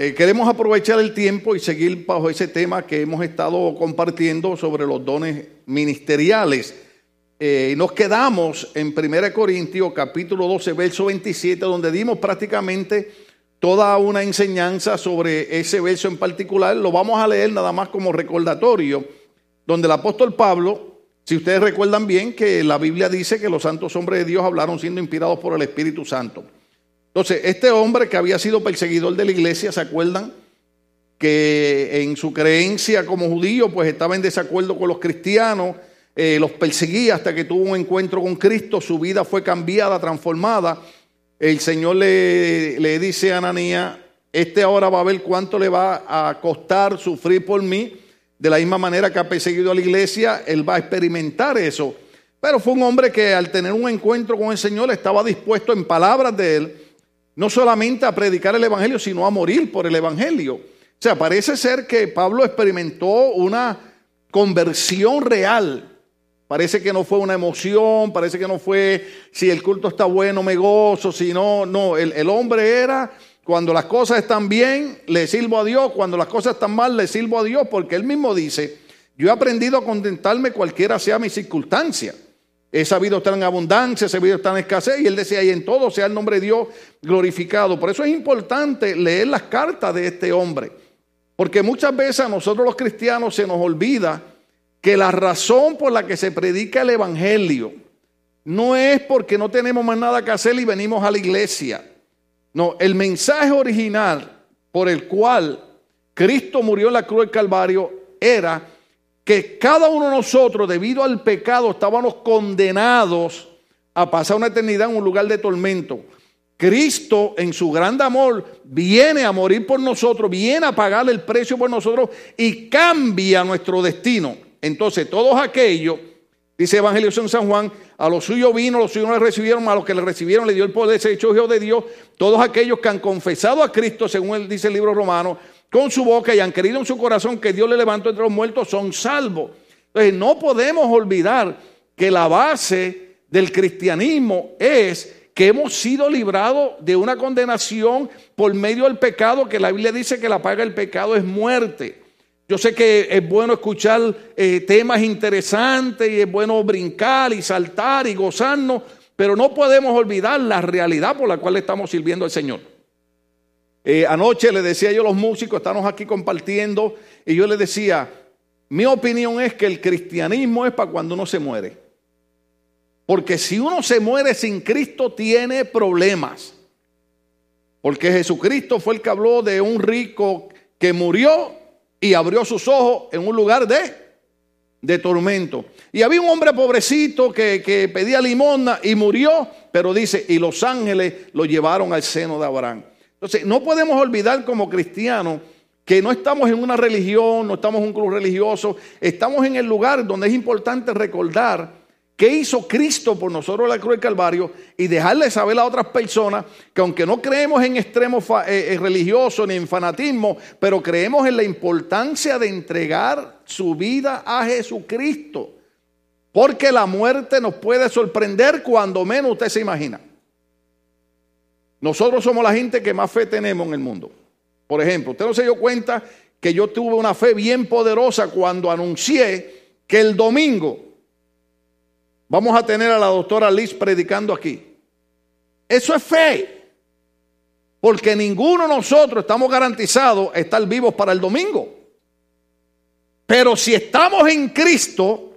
Eh, queremos aprovechar el tiempo y seguir bajo ese tema que hemos estado compartiendo sobre los dones ministeriales. Eh, nos quedamos en 1 Corintios capítulo 12, verso 27, donde dimos prácticamente toda una enseñanza sobre ese verso en particular. Lo vamos a leer nada más como recordatorio, donde el apóstol Pablo, si ustedes recuerdan bien, que la Biblia dice que los santos hombres de Dios hablaron siendo inspirados por el Espíritu Santo. Entonces, este hombre que había sido perseguidor de la iglesia, ¿se acuerdan? Que en su creencia como judío, pues estaba en desacuerdo con los cristianos, eh, los perseguía hasta que tuvo un encuentro con Cristo, su vida fue cambiada, transformada. El Señor le, le dice a Ananía, este ahora va a ver cuánto le va a costar sufrir por mí. De la misma manera que ha perseguido a la iglesia, él va a experimentar eso. Pero fue un hombre que al tener un encuentro con el Señor estaba dispuesto en palabras de él no solamente a predicar el Evangelio, sino a morir por el Evangelio. O sea, parece ser que Pablo experimentó una conversión real. Parece que no fue una emoción, parece que no fue si el culto está bueno, me gozo, si no, no, el, el hombre era cuando las cosas están bien, le sirvo a Dios, cuando las cosas están mal, le sirvo a Dios, porque él mismo dice, yo he aprendido a contentarme cualquiera sea mi circunstancia. He sabido estar en abundancia, he sabido estar en escasez. Y él decía, y en todo sea el nombre de Dios glorificado. Por eso es importante leer las cartas de este hombre. Porque muchas veces a nosotros los cristianos se nos olvida que la razón por la que se predica el Evangelio no es porque no tenemos más nada que hacer y venimos a la iglesia. No, el mensaje original por el cual Cristo murió en la cruz del Calvario era que cada uno de nosotros, debido al pecado, estábamos condenados a pasar una eternidad en un lugar de tormento. Cristo, en su gran amor, viene a morir por nosotros, viene a pagar el precio por nosotros y cambia nuestro destino. Entonces, todos aquellos, dice Evangelio en San Juan, a los suyos vino, los suyos no le recibieron, a los que le recibieron le dio el poder, se echó hijo de Dios. Todos aquellos que han confesado a Cristo, según él dice el libro romano, con su boca y han querido en su corazón que Dios le levantó entre los muertos, son salvos. Entonces no podemos olvidar que la base del cristianismo es que hemos sido librados de una condenación por medio del pecado, que la Biblia dice que la paga del pecado es muerte. Yo sé que es bueno escuchar eh, temas interesantes y es bueno brincar y saltar y gozarnos, pero no podemos olvidar la realidad por la cual estamos sirviendo al Señor. Eh, anoche le decía yo a los músicos, estamos aquí compartiendo, y yo les decía, mi opinión es que el cristianismo es para cuando uno se muere. Porque si uno se muere sin Cristo tiene problemas. Porque Jesucristo fue el que habló de un rico que murió y abrió sus ojos en un lugar de, de tormento. Y había un hombre pobrecito que, que pedía limosna y murió, pero dice, y los ángeles lo llevaron al seno de Abraham. Entonces, no podemos olvidar como cristianos que no estamos en una religión, no estamos en un club religioso, estamos en el lugar donde es importante recordar qué hizo Cristo por nosotros en la cruz del Calvario y dejarle saber a otras personas que aunque no creemos en extremos eh, eh, religiosos ni en fanatismo, pero creemos en la importancia de entregar su vida a Jesucristo. Porque la muerte nos puede sorprender cuando menos usted se imagina. Nosotros somos la gente que más fe tenemos en el mundo. Por ejemplo, usted no se dio cuenta que yo tuve una fe bien poderosa cuando anuncié que el domingo vamos a tener a la doctora Liz predicando aquí. Eso es fe. Porque ninguno de nosotros estamos garantizados estar vivos para el domingo. Pero si estamos en Cristo,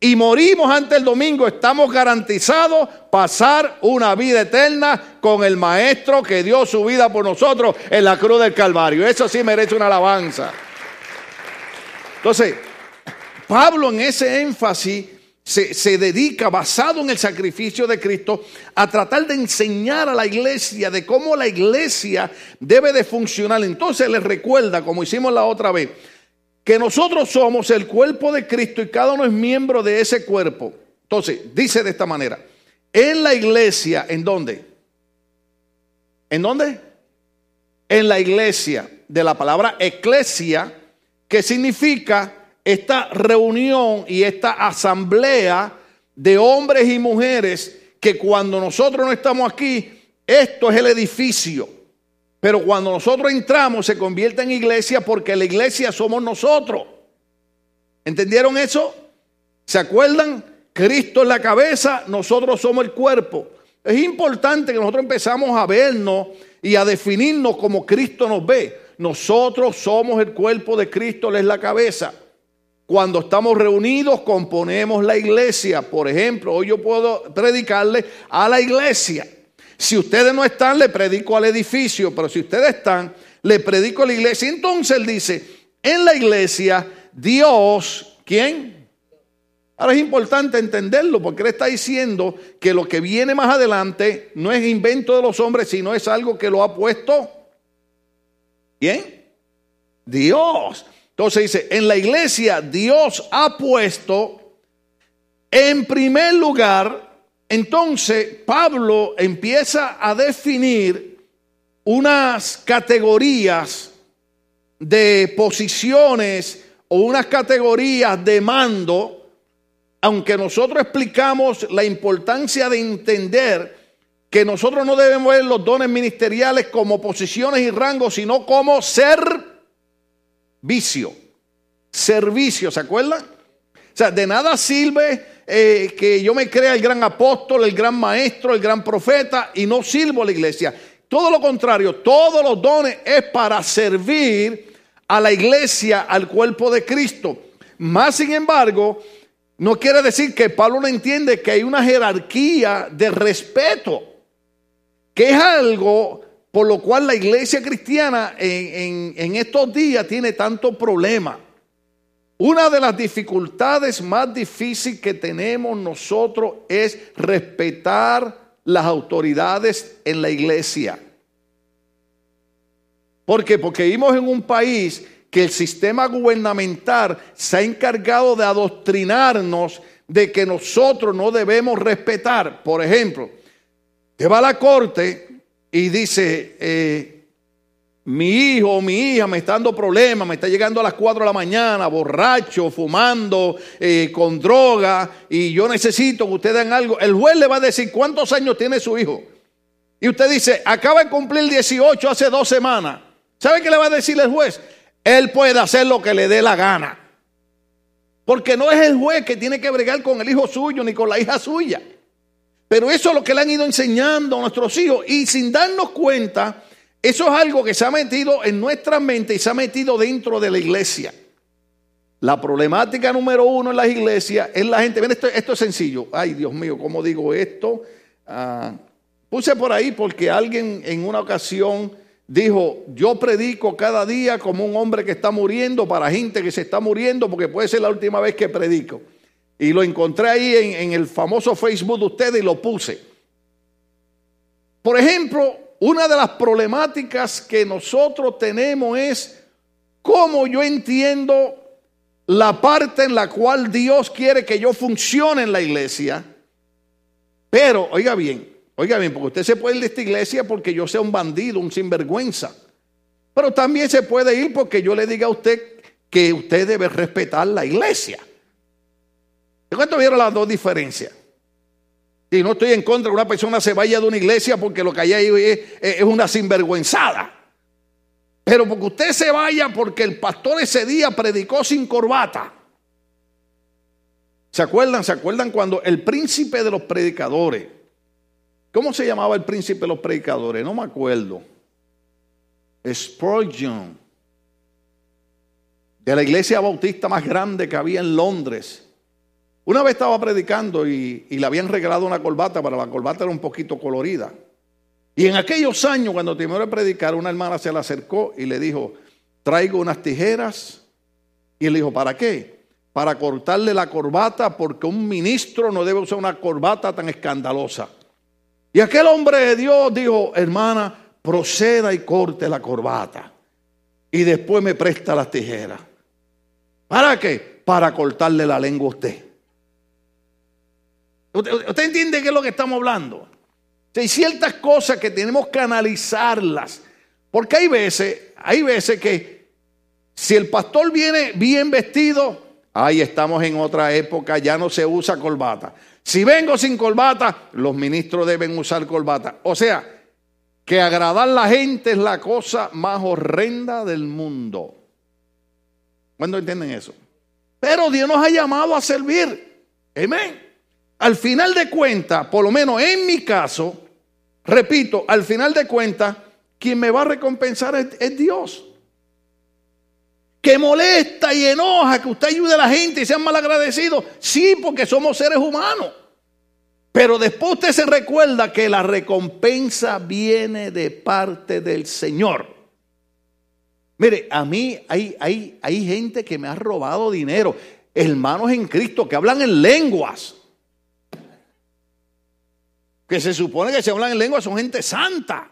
y morimos ante el domingo, estamos garantizados pasar una vida eterna con el Maestro que dio su vida por nosotros en la cruz del Calvario. Eso sí merece una alabanza. Entonces, Pablo en ese énfasis se, se, dedica, basado en el sacrificio de Cristo, a tratar de enseñar a la iglesia de cómo la iglesia debe de funcionar. Entonces les recuerda, como hicimos la otra vez, que nosotros somos el cuerpo de Cristo y cada uno es miembro de ese cuerpo. Entonces, dice de esta manera, en la iglesia, ¿en dónde? ¿En dónde? En la iglesia, de la palabra eclesia, que significa esta reunión y esta asamblea de hombres y mujeres que cuando nosotros no estamos aquí, esto es el edificio. Pero cuando nosotros entramos se convierte en iglesia porque la iglesia somos nosotros. ¿Entendieron eso? ¿Se acuerdan? Cristo es la cabeza, nosotros somos el cuerpo. Es importante que nosotros empezamos a vernos y a definirnos como Cristo nos ve. Nosotros somos el cuerpo de Cristo, Él es la cabeza. Cuando estamos reunidos componemos la iglesia. Por ejemplo, hoy yo puedo predicarle a la iglesia. Si ustedes no están, le predico al edificio, pero si ustedes están, le predico a la iglesia. Entonces él dice, en la iglesia, Dios, ¿quién? Ahora es importante entenderlo porque él está diciendo que lo que viene más adelante no es invento de los hombres, sino es algo que lo ha puesto. ¿Quién? Dios. Entonces dice, en la iglesia Dios ha puesto en primer lugar entonces Pablo empieza a definir unas categorías de posiciones o unas categorías de mando, aunque nosotros explicamos la importancia de entender que nosotros no debemos ver los dones ministeriales como posiciones y rangos, sino como servicio. Servicio, ¿se acuerdan? O sea, de nada sirve eh, que yo me crea el gran apóstol, el gran maestro, el gran profeta y no sirvo a la iglesia. Todo lo contrario, todos los dones es para servir a la iglesia, al cuerpo de Cristo. Más sin embargo, no quiere decir que Pablo no entiende que hay una jerarquía de respeto, que es algo por lo cual la iglesia cristiana en, en estos días tiene tanto problema. Una de las dificultades más difíciles que tenemos nosotros es respetar las autoridades en la iglesia. ¿Por qué? Porque vivimos en un país que el sistema gubernamental se ha encargado de adoctrinarnos de que nosotros no debemos respetar. Por ejemplo, te va a la corte y dice, eh, mi hijo o mi hija me está dando problemas, me está llegando a las 4 de la mañana, borracho, fumando, eh, con droga, y yo necesito que ustedes den algo. El juez le va a decir cuántos años tiene su hijo. Y usted dice, acaba de cumplir 18 hace dos semanas. ¿Sabe qué le va a decir el juez? Él puede hacer lo que le dé la gana. Porque no es el juez que tiene que bregar con el hijo suyo ni con la hija suya. Pero eso es lo que le han ido enseñando a nuestros hijos. Y sin darnos cuenta, eso es algo que se ha metido en nuestra mente y se ha metido dentro de la iglesia. La problemática número uno en las iglesias es la gente. Ven, esto, es sencillo. Ay, Dios mío, ¿cómo digo esto? Ah, puse por ahí porque alguien en una ocasión dijo, yo predico cada día como un hombre que está muriendo para gente que se está muriendo porque puede ser la última vez que predico. Y lo encontré ahí en, en el famoso Facebook de ustedes y lo puse. Por ejemplo, una de las problemáticas que nosotros tenemos es cómo yo entiendo la parte en la cual Dios quiere que yo funcione en la iglesia. Pero, oiga bien, oiga bien, porque usted se puede ir de esta iglesia porque yo sea un bandido, un sinvergüenza. Pero también se puede ir porque yo le diga a usted que usted debe respetar la iglesia. ¿De cuánto vieron las dos diferencias? Y no estoy en contra de que una persona se vaya de una iglesia porque lo que hay ahí es, una sinvergüenzada. Pero porque usted se vaya porque el pastor ese día predicó sin corbata. ¿Se acuerdan? ¿Se acuerdan cuando el príncipe de los predicadores? ¿Cómo se llamaba el príncipe de los predicadores? No me acuerdo. Spurgeon. De la iglesia bautista más grande que había en Londres. Una vez estaba predicando y, le habían regalado una corbata, pero la corbata era un poquito colorida. Y en aquellos años, cuando terminó de predicar, una hermana se le acercó y le dijo, traigo unas tijeras. Y él dijo, ¿para qué? Para cortarle la corbata porque un ministro no debe usar una corbata tan escandalosa. Y aquel hombre de Dios dijo, hermana, proceda y corte la corbata. Y después me presta las tijeras. ¿Para qué? Para cortarle la lengua a usted. ¿Usted, entiende qué es lo que estamos hablando? hay ciertas cosas que tenemos que analizarlas. Porque hay veces, hay veces que si el pastor viene bien vestido, ahí estamos en otra época, ya no se usa corbata. Si vengo sin corbata, los ministros deben usar corbata. O sea, que agradar a la gente es la cosa más horrenda del mundo. ¿Cuándo entienden eso? Pero Dios nos ha llamado a servir. Amén. Al final de cuentas, por lo menos en mi caso, repito, al final de cuentas, quien me va a recompensar es, Dios. Que molesta y enoja que usted ayude a la gente y sean malagradecidos. Sí, porque somos seres humanos. Pero después usted se recuerda que la recompensa viene de parte del Señor. Mire, a mí hay, hay, hay gente que me ha robado dinero. Hermanos en Cristo que hablan en lenguas. Que se supone que se hablan en lenguas son gente santa.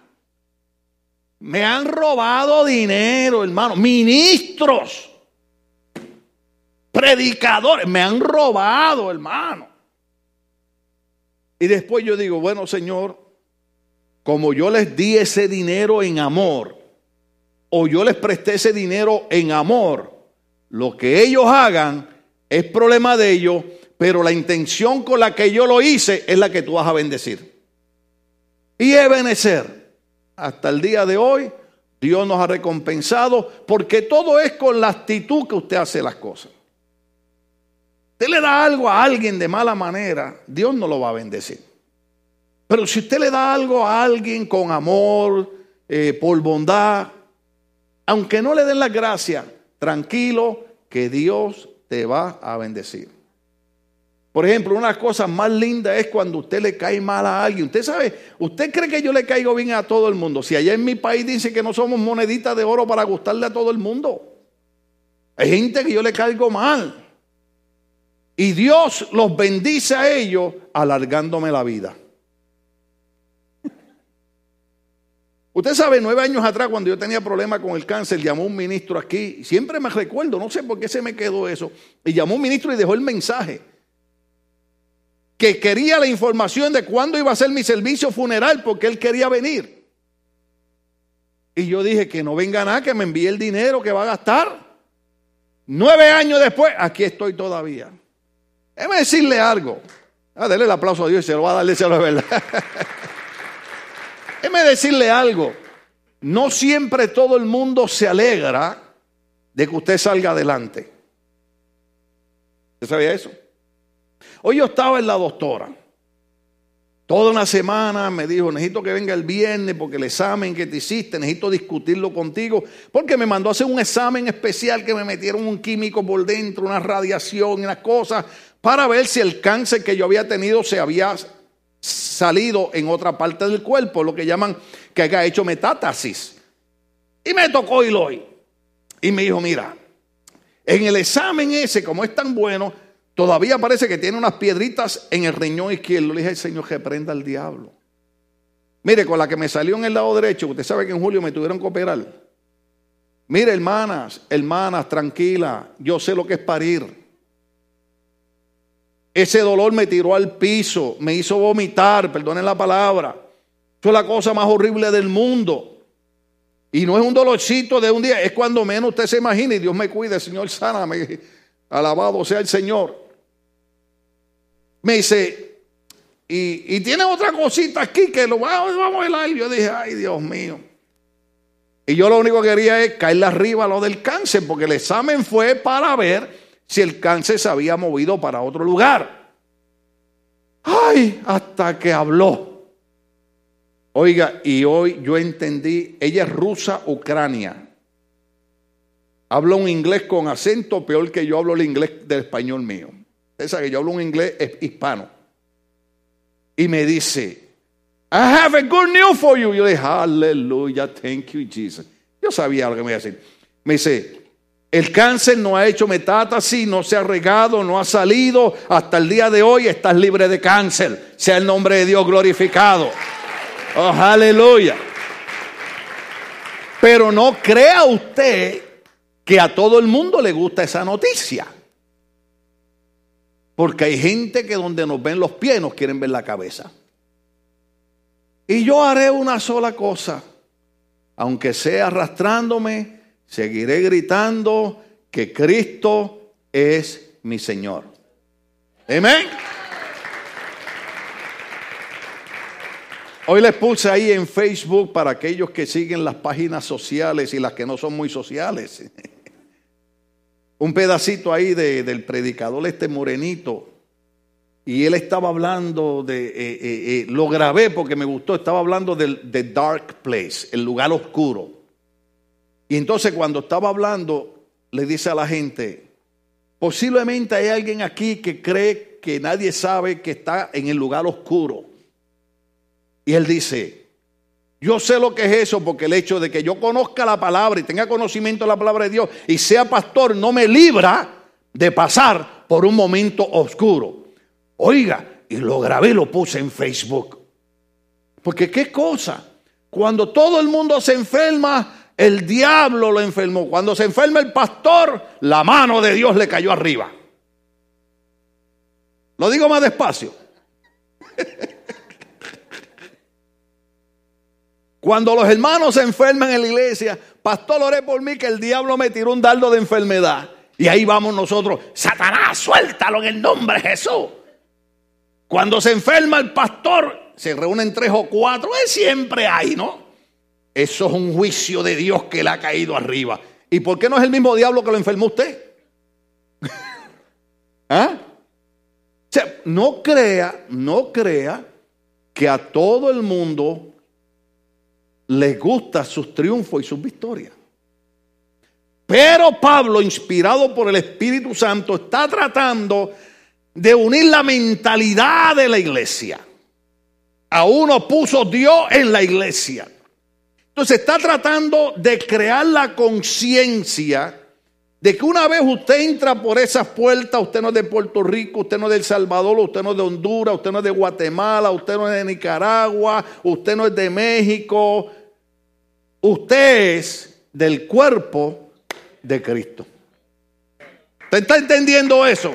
Me han robado dinero, hermano. Ministros, predicadores, me han robado, hermano. Y después yo digo, bueno, Señor, como yo les di ese dinero en amor, o yo les presté ese dinero en amor, lo que ellos hagan es problema de ellos, pero la intención con la que yo lo hice es la que tú vas a bendecir. Y Ebenezer hasta el día de hoy, Dios nos ha recompensado porque todo es con la actitud que usted hace las cosas. Usted le da algo a alguien de mala manera, Dios no lo va a bendecir. Pero si usted le da algo a alguien con amor, eh, por bondad, aunque no le den la gracia, tranquilo que Dios te va a bendecir. Por ejemplo, una cosas más lindas es cuando usted le cae mal a alguien. Usted sabe, usted cree que yo le caigo bien a todo el mundo. Si allá en mi país dice que no somos moneditas de oro para gustarle a todo el mundo. Hay gente que yo le caigo mal. Y Dios los bendice a ellos alargándome la vida. Usted sabe, nueve años atrás, cuando yo tenía problemas con el cáncer, llamó un ministro aquí. Siempre me recuerdo, no sé por qué se me quedó eso. Y llamó un ministro y dejó el mensaje que quería la información de cuándo iba a ser mi servicio funeral porque él quería venir. Y yo dije que no venga nada, que me envíe el dinero que va a gastar. Nueve años después, aquí estoy todavía. Déjeme decirle algo. Ah, el aplauso a Dios y se lo va a dar, de verdad. Déjeme decirle algo. No siempre todo el mundo se alegra de que usted salga adelante. ¿Usted sabía eso? Hoy yo estaba en la doctora. Toda una semana me dijo, necesito que venga el viernes porque el examen que te hiciste, necesito discutirlo contigo, porque me mandó a hacer un examen especial que me metieron un químico por dentro, una radiación unas cosas, para ver si el cáncer que yo había tenido se había salido en otra parte del cuerpo, lo que llaman que haya hecho metástasis. Y me tocó hoy. Y me dijo, mira, en el examen ese, como es tan bueno, Todavía parece que tiene unas piedritas en el riñón izquierdo. Le dije al Señor que prenda al diablo. Mire, con la que me salió en el lado derecho, usted sabe que en julio me tuvieron que operar. Mire, hermanas, hermanas, tranquila, yo sé lo que es parir. Ese dolor me tiró al piso, me hizo vomitar, perdonen la palabra. Eso es la cosa más horrible del mundo. Y no es un dolorcito de un día, es cuando menos usted se imagina y Dios me cuide, Señor, sáname. Alabado sea el Señor me dice, y, tiene otra cosita aquí que lo vamos, a hablar. Yo dije, ay Dios mío. Y yo lo único que quería es caerle arriba lo del cáncer, porque el examen fue para ver si el cáncer se había movido para otro lugar. Ay, hasta que habló. Oiga, y hoy yo entendí, ella es rusa, Ucrania. Habla un inglés con acento peor que yo hablo el inglés del español mío. Esa que yo hablo un inglés hispano. Y me dice, I have a good news for you. Yo dije, aleluya, thank you, Jesus. Yo sabía lo que me iba a decir. Me dice, el cáncer no ha hecho metástasis, no se ha regado, no ha salido. Hasta el día de hoy estás libre de cáncer. Sea el nombre de Dios glorificado. Oh, aleluya. Pero no crea usted que a todo el mundo le gusta esa noticia. Porque hay gente que donde nos ven los pies nos quieren ver la cabeza. Y yo haré una sola cosa. Aunque sea arrastrándome, seguiré gritando que Cristo es mi Señor. Amén. Hoy les puse ahí en Facebook para aquellos que siguen las páginas sociales y las que no son muy sociales. Un pedacito ahí del predicador este morenito. Y él estaba hablando de, eh, eh, eh, lo grabé porque me gustó, estaba hablando del dark place, el lugar oscuro. Y entonces cuando estaba hablando, le dice a la gente, posiblemente hay alguien aquí que cree que nadie sabe que está en el lugar oscuro. Y él dice, yo sé lo que es eso porque el hecho de que yo conozca la palabra y tenga conocimiento de la palabra de Dios y sea pastor no me libra de pasar por un momento oscuro. Oiga, y lo grabé y lo puse en Facebook. Porque qué cosa, cuando todo el mundo se enferma, el diablo lo enfermó. Cuando se enferma el pastor, la mano de Dios le cayó arriba. Lo digo más despacio. Cuando los hermanos se enferman en la iglesia, pastor, oré por mí que el diablo me tiró un dardo de enfermedad. Y ahí vamos nosotros, Satanás, suéltalo en el nombre de Jesús. Cuando se enferma el pastor, se reúnen tres o cuatro, es siempre hay, ¿no? Eso es un juicio de Dios que le ha caído arriba. ¿Y por qué no es el mismo diablo que lo enfermó usted? ¿Ah? O sea, no crea, no crea que a todo el mundo les gusta sus triunfos y sus victorias. Pero Pablo, inspirado por el Espíritu Santo, está tratando de unir la mentalidad de la iglesia. A uno puso Dios en la iglesia. Entonces está tratando de crear la conciencia de que una vez usted entra por esas puertas, usted no es de Puerto Rico, usted no es de El Salvador, usted no es de Honduras, usted no es de Guatemala, usted no es de Nicaragua, usted no es de México, usted es del cuerpo de Cristo. ¿Usted está entendiendo eso?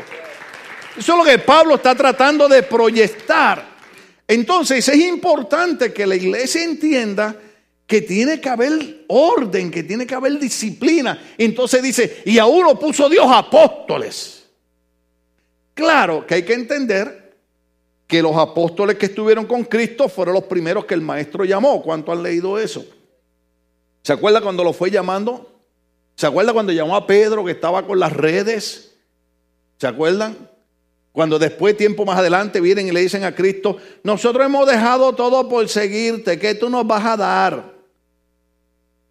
Eso es lo que Pablo está tratando de proyectar. Entonces es importante que la iglesia entienda que tiene que haber orden, que tiene que haber disciplina. Entonces dice, y a uno puso Dios apóstoles. Claro que hay que entender que los apóstoles que estuvieron con Cristo fueron los primeros que el maestro llamó. ¿Cuánto han leído eso? ¿Se acuerda cuando lo fue llamando? ¿Se acuerda cuando llamó a Pedro que estaba con las redes? ¿Se acuerdan? Cuando después, tiempo más adelante, vienen y le dicen a Cristo, nosotros hemos dejado todo por seguirte, ¿qué tú nos vas a dar?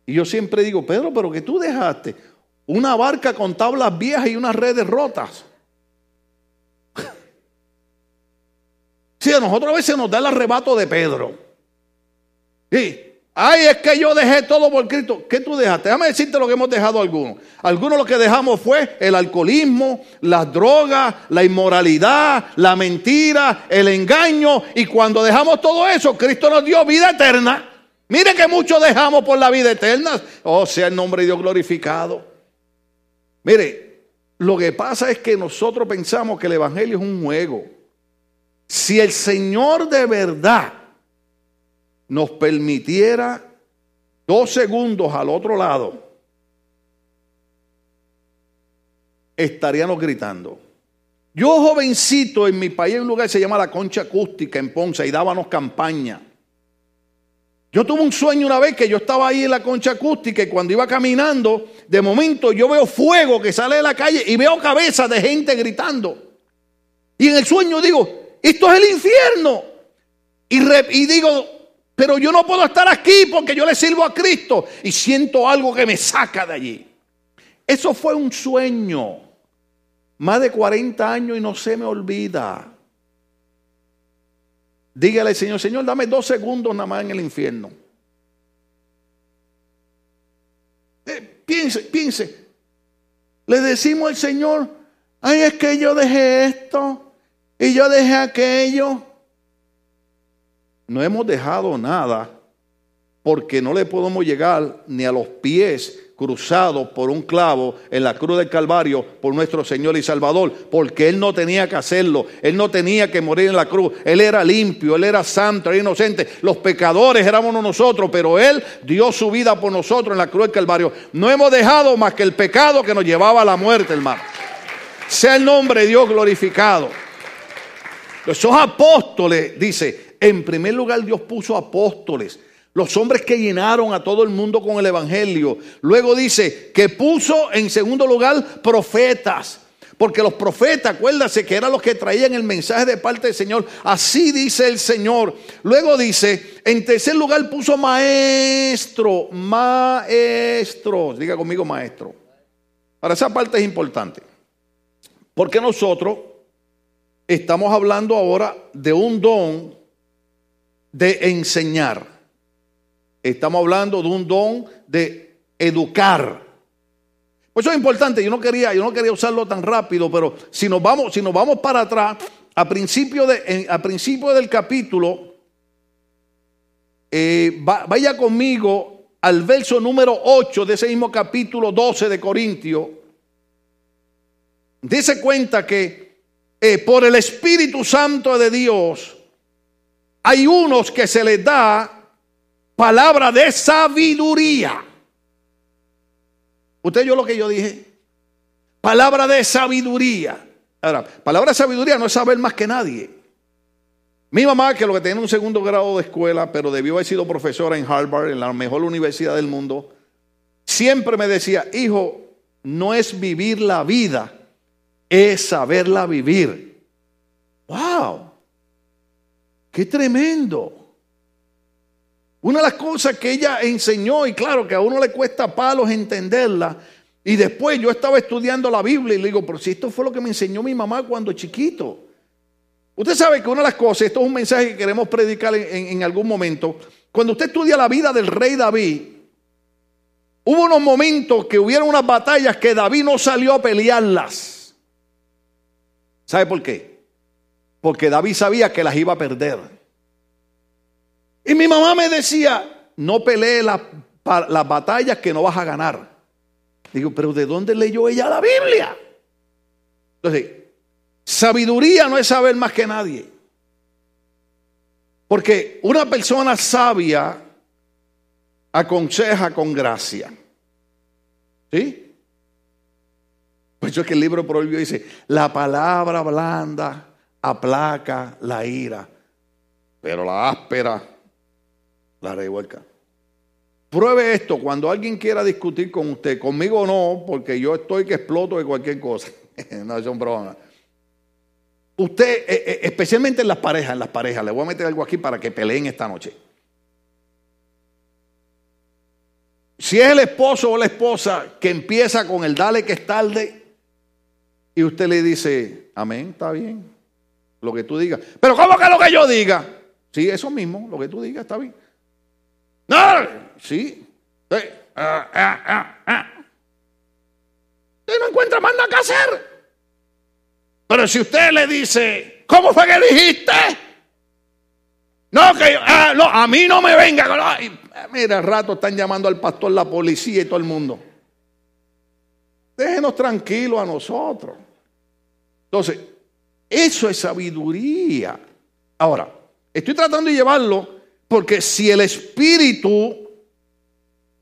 Y yo siempre digo, Pedro, pero que tú dejaste una barca con tablas viejas y unas redes rotas. Si a nosotros a veces nos da el arrebato de Pedro. Sí, Ay, es que yo dejé todo por Cristo. ¿Qué tú dejaste? Déjame decirte lo que hemos dejado algunos. Algunos lo que dejamos fue el alcoholismo, las drogas, la inmoralidad, la mentira, el engaño. Y cuando dejamos todo eso, Cristo nos dio vida eterna. Mire que muchos dejamos por la vida eterna. Oh, sea el nombre de Dios glorificado. Mire, lo que pasa es que nosotros pensamos que el Evangelio es un juego. Si el Señor de verdad nos permitiera dos segundos al otro lado, estaríamos gritando. Yo jovencito en mi país hay un lugar que se llama la Concha Acústica en Ponce y dábamos campaña. Yo tuve un sueño una vez que yo estaba ahí en la concha acústica y cuando iba caminando, de momento yo veo fuego que sale de la calle y veo cabezas de gente gritando. Y en el sueño digo, esto es el infierno. Y, y digo, pero yo no puedo estar aquí porque yo le sirvo a Cristo y siento algo que me saca de allí. Eso fue un sueño. Más de 40 años y no se me olvida. Dígale, Señor, Señor, dame dos segundos nada más en el infierno. Eh, piense, piense. Le decimos al Señor, ay, es que yo dejé esto y yo dejé aquello no hemos dejado nada porque no le podemos llegar ni a los pies cruzados por un clavo en la cruz del Calvario por nuestro Señor y Salvador, porque Él no tenía que hacerlo, Él no tenía que morir en la cruz, Él era limpio, Él era santo, era inocente, los pecadores éramos nosotros, pero Él dio su vida por nosotros en la cruz del Calvario. No hemos dejado más que el pecado que nos llevaba a la muerte, hermano. Sea el nombre de Dios glorificado. Esos apóstoles, dice, en primer lugar Dios puso apóstoles, los hombres que llenaron a todo el mundo con el Evangelio. Luego dice que puso en segundo lugar profetas. Porque los profetas, acuérdase que eran los que traían el mensaje de parte del Señor. Así dice el Señor. Luego dice, en tercer lugar puso maestro, maestro. Diga conmigo maestro. Para esa parte es importante. Porque nosotros estamos hablando ahora de un don de enseñar. Estamos hablando de un don de educar. Pues eso es importante. Yo no quería, yo no quería usarlo tan rápido, pero si nos vamos, si nos vamos para atrás, a principio, de, a principio del capítulo, eh, vaya conmigo al verso número 8 de ese mismo capítulo 12 de Corintios. Dice cuenta que eh, por el Espíritu Santo de Dios hay unos que se les da palabra de sabiduría. Usted yo lo que yo dije. Palabra de sabiduría. Palabra de sabiduría no es saber más que nadie. Mi mamá, que lo que tiene un segundo grado de escuela, pero debió haber sido profesora en Harvard, en la mejor universidad del mundo, siempre me decía, hijo, no es vivir la vida, es saberla vivir. ¡Wow! ¡Qué tremendo! Una de las cosas que ella enseñó, y claro que a uno le cuesta palos entenderla, y después yo estaba estudiando la Biblia y le digo, pero si esto fue lo que me enseñó mi mamá cuando chiquito. Usted sabe que una de las cosas, esto es un mensaje que queremos predicar en, algún momento, cuando usted estudia la vida del rey David, hubo unos momentos que hubieron unas batallas que David no salió a pelearlas. ¿Sabe por qué? Porque David sabía que las iba a perder. Y mi mamá me decía, no pelee las, batallas que no vas a ganar. Digo, pero ¿de dónde leyó ella la Biblia? Entonces, sabiduría no es saber más que nadie. Porque una persona sabia aconseja con gracia. ¿Sí? Pues eso es que el libro prohibió dice, la palabra blanda aplaca la ira, pero la áspera la revuelca. Pruebe esto cuando alguien quiera discutir con usted, conmigo no, porque yo estoy que exploto de cualquier cosa. no, son bromas. Usted, eh, eh, especialmente en las parejas, en las parejas, le voy a meter algo aquí para que peleen esta noche. Si es el esposo o la esposa que empieza con el dale que es tarde y usted le dice, amén, está bien, lo que tú digas. Pero ¿cómo que lo que yo diga? Sí, eso mismo, lo que tú digas está bien. No, sí. Ah, ah, ah, usted no encuentra más nada que hacer. Pero si usted le dice, ¿cómo fue que dijiste? No, que no, a mí no me venga. mira, al rato están llamando al pastor, la policía y todo el mundo. Déjenos tranquilos a nosotros. Entonces, eso es sabiduría. Ahora, estoy tratando de llevarlo porque si el Espíritu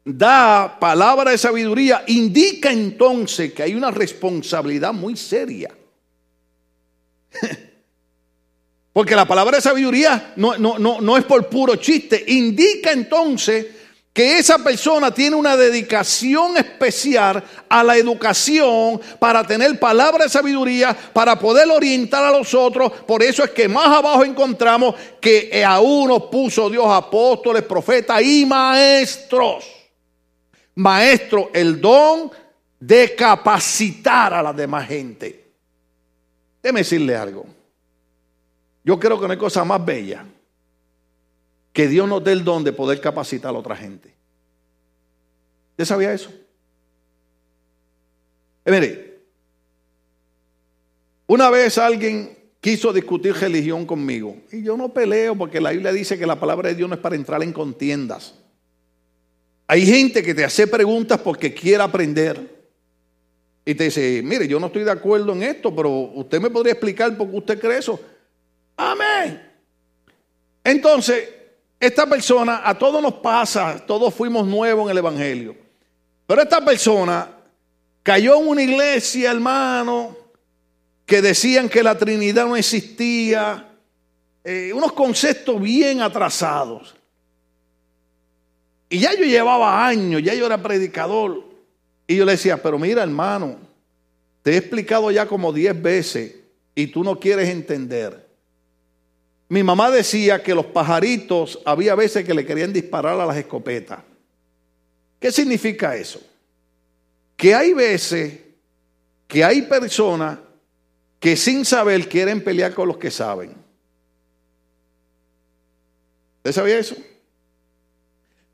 da palabra de sabiduría, indica entonces que hay una responsabilidad muy seria. Porque la palabra de sabiduría no, no, no, no es por puro chiste, indica entonces que esa persona tiene una dedicación especial a la educación para tener palabra de sabiduría, para poder orientar a los otros. Por eso es que más abajo encontramos que a uno puso Dios apóstoles, profetas y maestros. Maestro, el don de capacitar a la demás gente. Déjeme decirle algo. Yo creo que no hay cosa más bella que Dios nos dé el don de poder capacitar a otra gente. ¿Usted sabía eso? Eh, mire, una vez alguien quiso discutir religión conmigo y yo no peleo porque la Biblia dice que la palabra de Dios no es para entrar en contiendas. Hay gente que te hace preguntas porque quiere aprender. Y te dice, mire, yo no estoy de acuerdo en esto, pero usted me podría explicar por qué usted cree eso. Amén. Entonces, esta persona, a todos nos pasa, todos fuimos nuevos en el Evangelio. Pero esta persona cayó en una iglesia, hermano, que decían que la Trinidad no existía, eh, unos conceptos bien atrasados. Y ya yo llevaba años, ya yo era predicador. Y yo le decía, pero mira hermano, te he explicado ya como diez veces y tú no quieres entender. Mi mamá decía que los pajaritos había veces que le querían disparar a las escopetas. ¿Qué significa eso? Que hay veces que hay personas que sin saber quieren pelear con los que saben. ¿Usted sabía eso?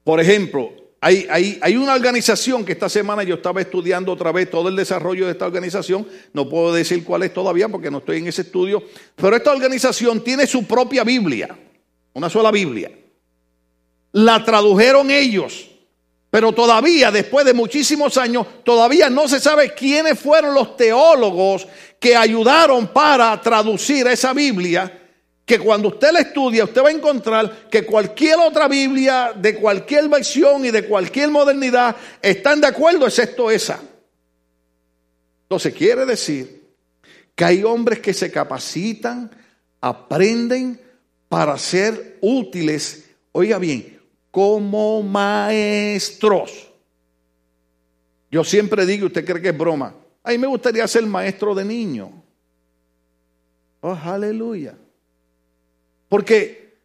Por ejemplo, hay, una organización que esta semana yo estaba estudiando otra vez todo el desarrollo de esta organización. No puedo decir cuál es todavía porque no estoy en ese estudio. Pero esta organización tiene su propia Biblia, una sola Biblia. La tradujeron ellos. Pero todavía, después de muchísimos años, todavía no se sabe quiénes fueron los teólogos que ayudaron para traducir esa Biblia. Que cuando usted la estudia, usted va a encontrar que cualquier otra Biblia, de cualquier versión y de cualquier modernidad, están de acuerdo, excepto esa. Entonces, quiere decir que hay hombres que se capacitan, aprenden para ser útiles. Oiga bien, como maestros. Yo siempre digo, usted cree que es broma, a mí me gustaría ser maestro de niño. Oh, aleluya. Porque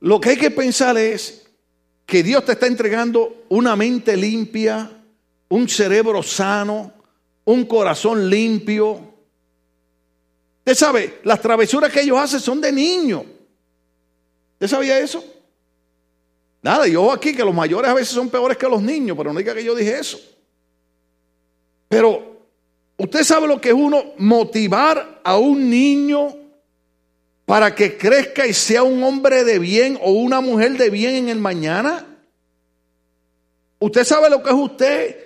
lo que hay que pensar es que Dios te está entregando una mente limpia, un cerebro sano, un corazón limpio. Usted sabe, las travesuras que ellos hacen son de niño. ¿Usted sabía eso? Nada, y ojo aquí que los mayores a veces son peores que los niños, pero no diga que yo dije eso. Pero, ¿usted sabe lo que es uno motivar a un niño para que crezca y sea un hombre de bien o una mujer de bien en el mañana? ¿Usted sabe lo que es usted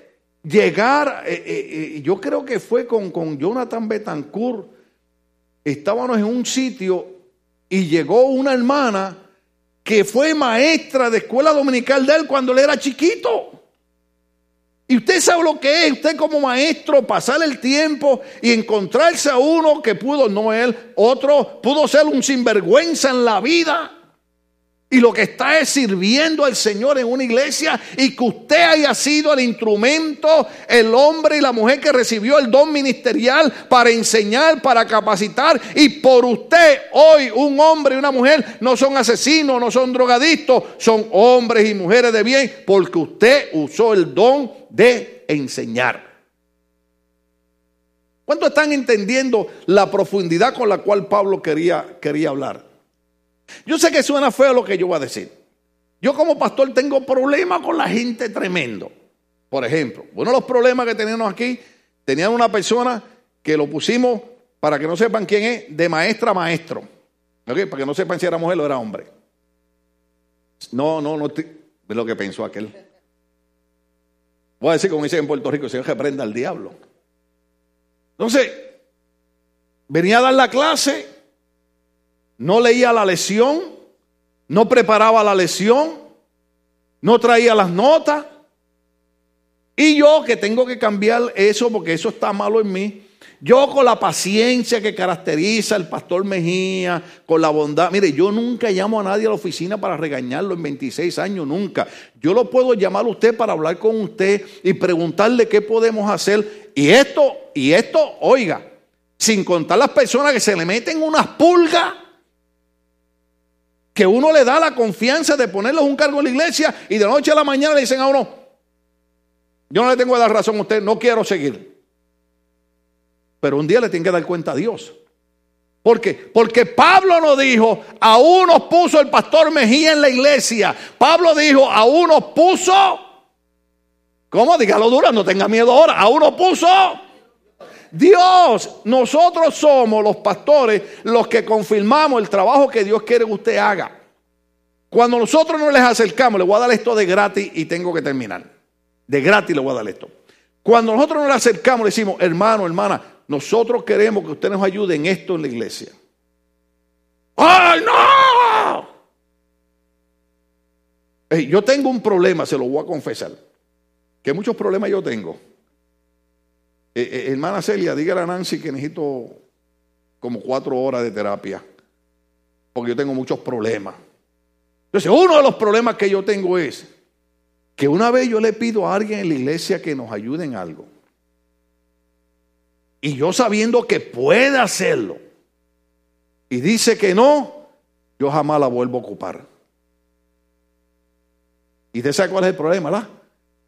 llegar? Eh, eh, eh, yo creo que fue con, con Jonathan Betancourt. Estábamos en un sitio y llegó una hermana que fue maestra de escuela dominical de él cuando él era chiquito. Y usted sabe lo que es, usted como maestro, pasar el tiempo y encontrarse a uno que pudo, no él, otro, pudo ser un sinvergüenza en la vida y lo que está es sirviendo al Señor en una iglesia y que usted haya sido el instrumento, el hombre y la mujer que recibió el don ministerial para enseñar, para capacitar. Y por usted hoy un hombre y una mujer no son asesinos, no son drogadictos, son hombres y mujeres de bien porque usted usó el don de enseñar. ¿Cuántos están entendiendo la profundidad con la cual Pablo quería, quería hablar? Yo sé que suena feo lo que yo voy a decir. Yo como pastor tengo problemas con la gente tremendo. Por ejemplo, uno de los problemas que teníamos aquí, tenían una persona que lo pusimos, para que no sepan quién es, de maestra a maestro. Para que no sepan si era mujer o era hombre. No, no, no, es lo que pensó aquel. Voy a decir como dice en Puerto Rico, el Señor que prenda al diablo. Entonces, venía a dar la clase no leía la lección, no preparaba la lección, no traía las notas. Y yo que tengo que cambiar eso porque eso está malo en mí. Yo con la paciencia que caracteriza al pastor Mejía, con la bondad. Mire, yo nunca llamo a nadie a la oficina para regañarlo en 26 años, nunca. Yo lo puedo llamar a usted para hablar con usted y preguntarle qué podemos hacer. Y esto, y esto, oiga, sin contar las personas que se le meten unas pulgas que uno le da la confianza de ponerlos un cargo en la iglesia y de noche a la mañana le dicen a uno, yo no le tengo que dar razón a usted, no quiero seguir. Pero un día le tiene que dar cuenta a Dios. ¿Por qué? Porque Pablo no dijo, a uno puso el pastor Mejía en la iglesia. Pablo dijo, a uno puso, ¿cómo? Dígalo duro, no tenga miedo ahora, a uno puso. Dios, nosotros somos los pastores los que confirmamos el trabajo que Dios quiere que usted haga. Cuando nosotros no les acercamos, le voy a dar esto de gratis y tengo que terminar. De gratis le voy a dar esto. Cuando nosotros nos acercamos, le decimos, hermano, hermana, nosotros queremos que usted nos ayude en esto en la iglesia. ¡Ay, no! yo tengo un problema, se lo voy a confesar. Que muchos problemas yo tengo. Eh, eh, hermana Celia, dígale a Nancy que necesito como cuatro horas de terapia. porque yo tengo muchos problemas. Entonces, uno de los problemas que yo tengo es que una vez yo le pido a alguien en la iglesia que nos ayude en algo. Y yo sabiendo que puede hacerlo. Y dice que no, yo jamás la vuelvo a ocupar. ¿Y usted sabe cuál es el problema, verdad?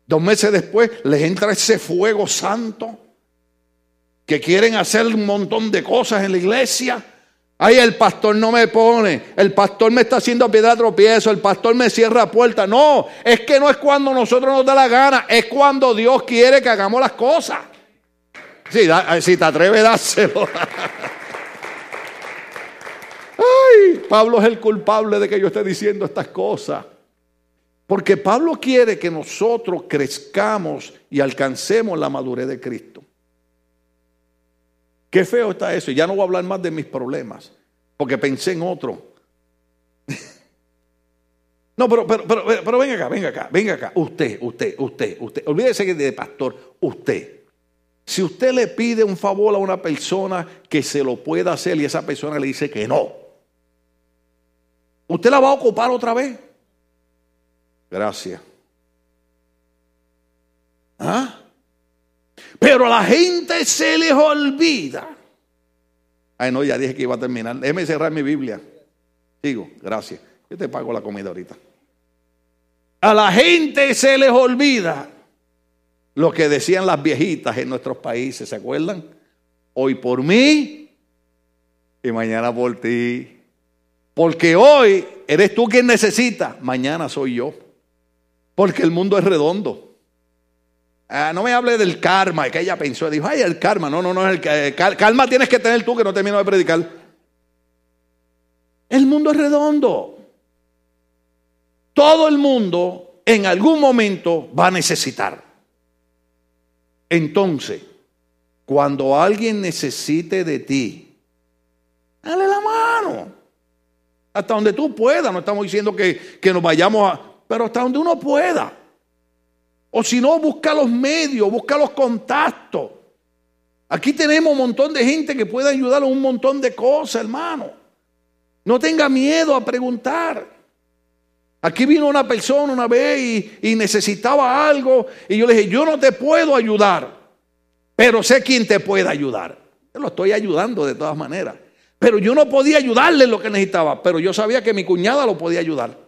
Dos meses después les entra ese fuego santo que quieren hacer un montón de cosas en la iglesia. Ay, el pastor no me pone, el pastor me está haciendo piedra tropiezo, el pastor me cierra puerta. No, es que no es cuando nosotros nos da la gana, es cuando Dios quiere que hagamos las cosas. Sí, si te atreves, dáselo. Ay, Pablo es el culpable de que yo esté diciendo estas cosas. Porque Pablo quiere que nosotros crezcamos y alcancemos la madurez de Cristo. Qué feo está eso. Ya no voy a hablar más de mis problemas, porque pensé en otro. No, pero, pero, pero, pero, venga acá, venga acá, venga acá. Usted, usted, usted, usted. Olvídese de pastor, usted. Si usted le pide un favor a una persona que se lo pueda hacer y esa persona le dice que no, ¿usted la va a ocupar otra vez? Gracias. ¿Ah? Pero a la gente se les olvida. Ay, no, ya dije que iba a terminar. Déjeme cerrar mi Biblia. Sigo, gracias. Yo te pago la comida ahorita. A la gente se les olvida lo que decían las viejitas en nuestros países, ¿se acuerdan? Hoy por mí y mañana por ti. Porque hoy eres tú quien necesita, mañana soy yo. Porque el mundo es redondo. Ah, no me hable del karma, que ella pensó, dijo, ay, el karma. No, no, no, el eh, karma tienes que tener tú que no termino de predicar. El mundo es redondo. Todo el mundo en algún momento va a necesitar. Entonces, cuando alguien necesite de ti, dale la mano. Hasta donde tú puedas. No estamos diciendo que, que nos vayamos a... Pero hasta donde uno pueda. O si no, busca los medios, busca los contactos. Aquí tenemos un montón de gente que puede ayudar a un montón de cosas, hermano. No tenga miedo a preguntar. Aquí vino una persona una vez y, necesitaba algo y yo le dije, yo no te puedo ayudar, pero sé quién te puede ayudar. Yo lo estoy ayudando de todas maneras. Pero yo no podía ayudarle lo que necesitaba, pero yo sabía que mi cuñada lo podía ayudar.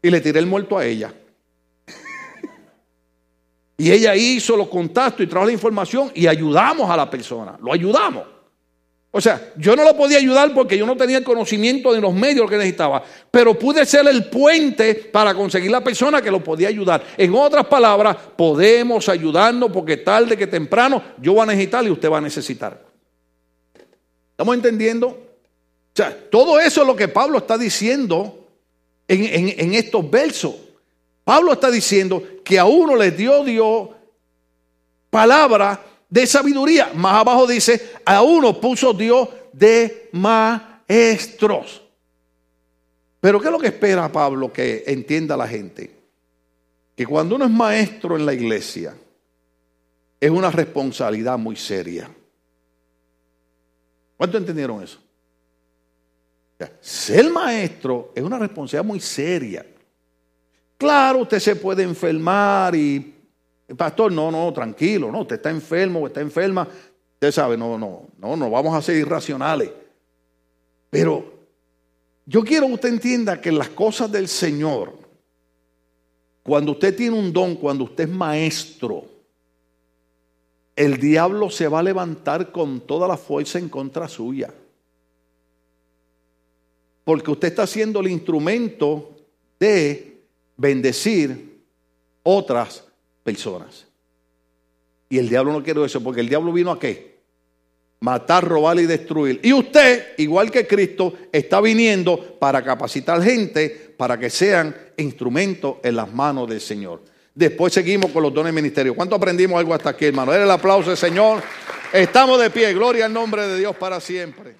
Y le tiré el muerto a ella. Y ella hizo los contactos y trajo la información y ayudamos a la persona, lo ayudamos. O sea, yo no lo podía ayudar porque yo no tenía el conocimiento de los medios que necesitaba, pero pude ser el puente para conseguir la persona que lo podía ayudar. En otras palabras, podemos ayudarnos porque tarde que temprano yo voy a necesitar y usted va a necesitar. ¿Estamos entendiendo? O sea, todo eso es lo que Pablo está diciendo en, en estos versos. Pablo está diciendo que a uno le dio Dios palabra de sabiduría. Más abajo dice, a uno puso Dios de maestros. Pero ¿qué es lo que espera Pablo que entienda la gente? Que cuando uno es maestro en la iglesia, es una responsabilidad muy seria. ¿Cuánto entendieron eso? ser maestro es una responsabilidad muy seria. Claro, usted se puede enfermar y, pastor, no, no, tranquilo, no, usted está enfermo está enferma. Usted sabe, no, no, no, no vamos a ser irracionales. Pero yo quiero que usted entienda que las cosas del Señor, cuando usted tiene un don, cuando usted es maestro, el diablo se va a levantar con toda la fuerza en contra suya. Porque usted está siendo el instrumento de bendecir otras personas. Y el diablo no quiere eso, porque el diablo vino a qué? Matar, robar y destruir. Y usted, igual que Cristo, está viniendo para capacitar gente para que sean instrumentos en las manos del Señor. Después seguimos con los dones ministerios. ¿Cuánto aprendimos algo hasta aquí, hermano? Era el aplauso del Señor. Estamos de pie. Gloria al nombre de Dios para siempre.